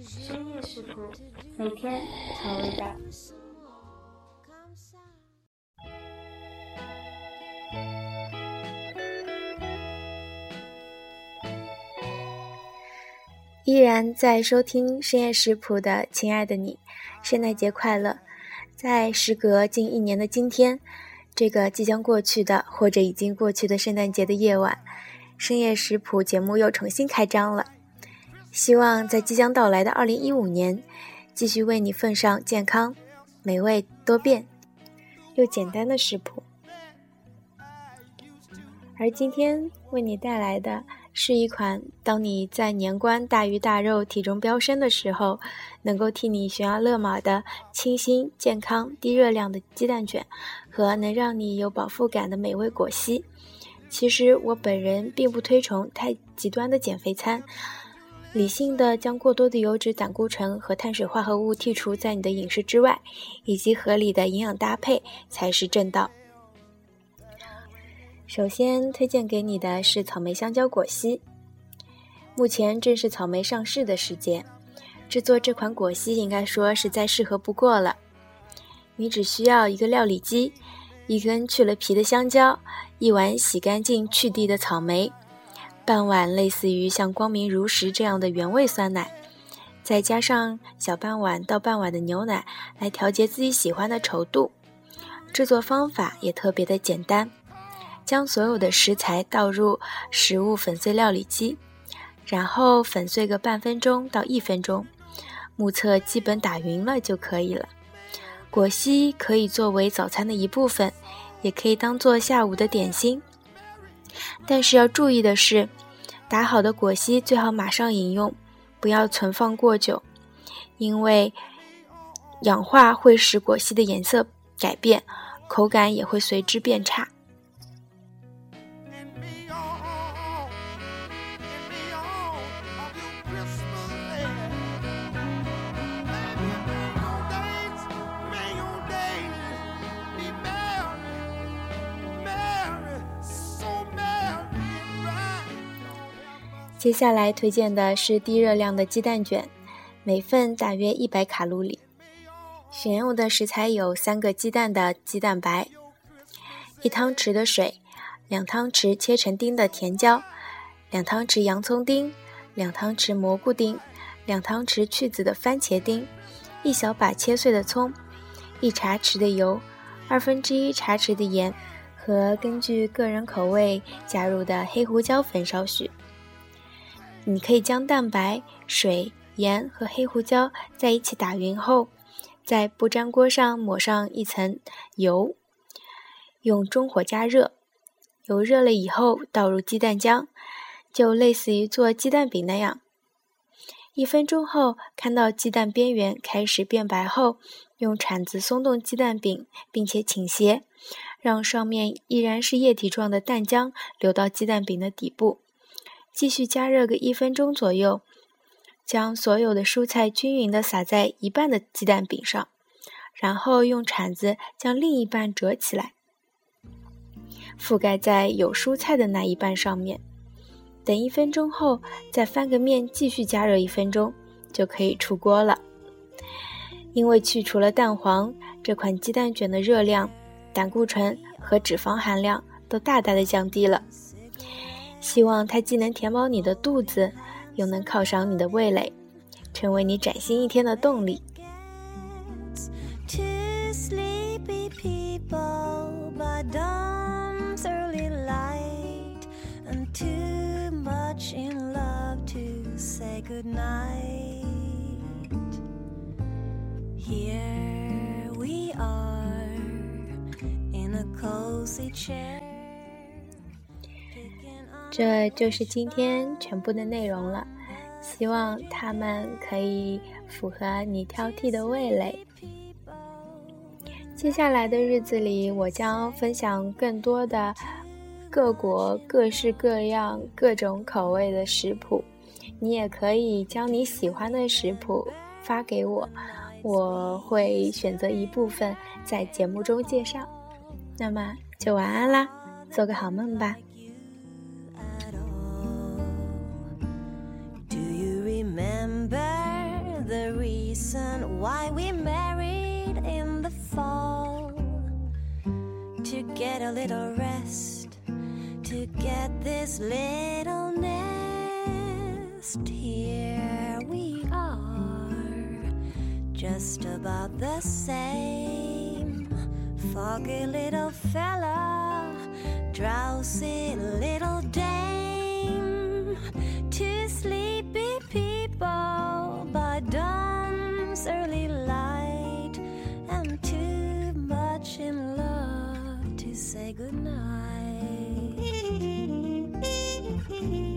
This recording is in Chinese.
深夜食谱，每天调味道。依然在收听深夜食谱的亲爱的你，圣诞节快乐！在时隔近一年的今天，这个即将过去的或者已经过去的圣诞节的夜晚，深夜食谱节目又重新开张了。希望在即将到来的二零一五年，继续为你奉上健康、美味、多变又简单的食谱。而今天为你带来的是一款，当你在年关大鱼大肉、体重飙升的时候，能够替你悬崖勒马的清新、健康、低热量的鸡蛋卷，和能让你有饱腹感的美味果昔。其实我本人并不推崇太极端的减肥餐。理性的将过多的油脂、胆固醇和碳水化合物剔除在你的饮食之外，以及合理的营养搭配才是正道。首先推荐给你的是草莓香蕉果昔。目前正是草莓上市的时节，制作这款果昔应该说是再适合不过了。你只需要一个料理机，一根去了皮的香蕉，一碗洗干净去蒂的草莓。半碗类似于像光明如实这样的原味酸奶，再加上小半碗到半碗的牛奶来调节自己喜欢的稠度。制作方法也特别的简单，将所有的食材倒入食物粉碎料理机，然后粉碎个半分钟到一分钟，目测基本打匀了就可以了。果昔可以作为早餐的一部分，也可以当做下午的点心。但是要注意的是，打好的果昔最好马上饮用，不要存放过久，因为氧化会使果昔的颜色改变，口感也会随之变差。接下来推荐的是低热量的鸡蛋卷，每份大约一百卡路里。选用的食材有三个鸡蛋的鸡蛋白，一汤匙的水，两汤匙切成丁的甜椒，两汤匙洋葱丁，两汤匙蘑菇丁，两汤匙去籽的番茄丁，一小把切碎的葱，一茶匙的油，二分之一茶匙的盐和根据个人口味加入的黑胡椒粉少许。你可以将蛋白、水、盐和黑胡椒在一起打匀后，在不粘锅上抹上一层油，用中火加热。油热了以后，倒入鸡蛋浆，就类似于做鸡蛋饼那样。一分钟后，看到鸡蛋边缘开始变白后，用铲子松动鸡蛋饼，并且倾斜，让上面依然是液体状的蛋浆流到鸡蛋饼的底部。继续加热个一分钟左右，将所有的蔬菜均匀的撒在一半的鸡蛋饼上，然后用铲子将另一半折起来，覆盖在有蔬菜的那一半上面。等一分钟后，再翻个面，继续加热一分钟，就可以出锅了。因为去除了蛋黄，这款鸡蛋卷的热量、胆固醇和脂肪含量都大大的降低了。希望它既能填饱你的肚子，又能犒赏你的味蕾，成为你崭新一天的动力。Here we are in a cozy chair. 这就是今天全部的内容了，希望它们可以符合你挑剔的味蕾。接下来的日子里，我将分享更多的各国各式各样、各种口味的食谱，你也可以将你喜欢的食谱发给我，我会选择一部分在节目中介绍。那么就晚安啦，做个好梦吧。Reason why we married in the fall. To get a little rest, to get this little nest. Here we are, just about the same. Foggy little fella, drowsy little dame. early light. I'm too much in love to say goodnight.